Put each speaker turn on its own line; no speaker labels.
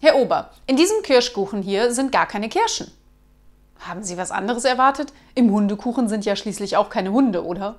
Herr Ober, in diesem Kirschkuchen hier sind gar keine Kirschen. Haben Sie was anderes erwartet? Im Hundekuchen sind ja schließlich auch keine Hunde, oder?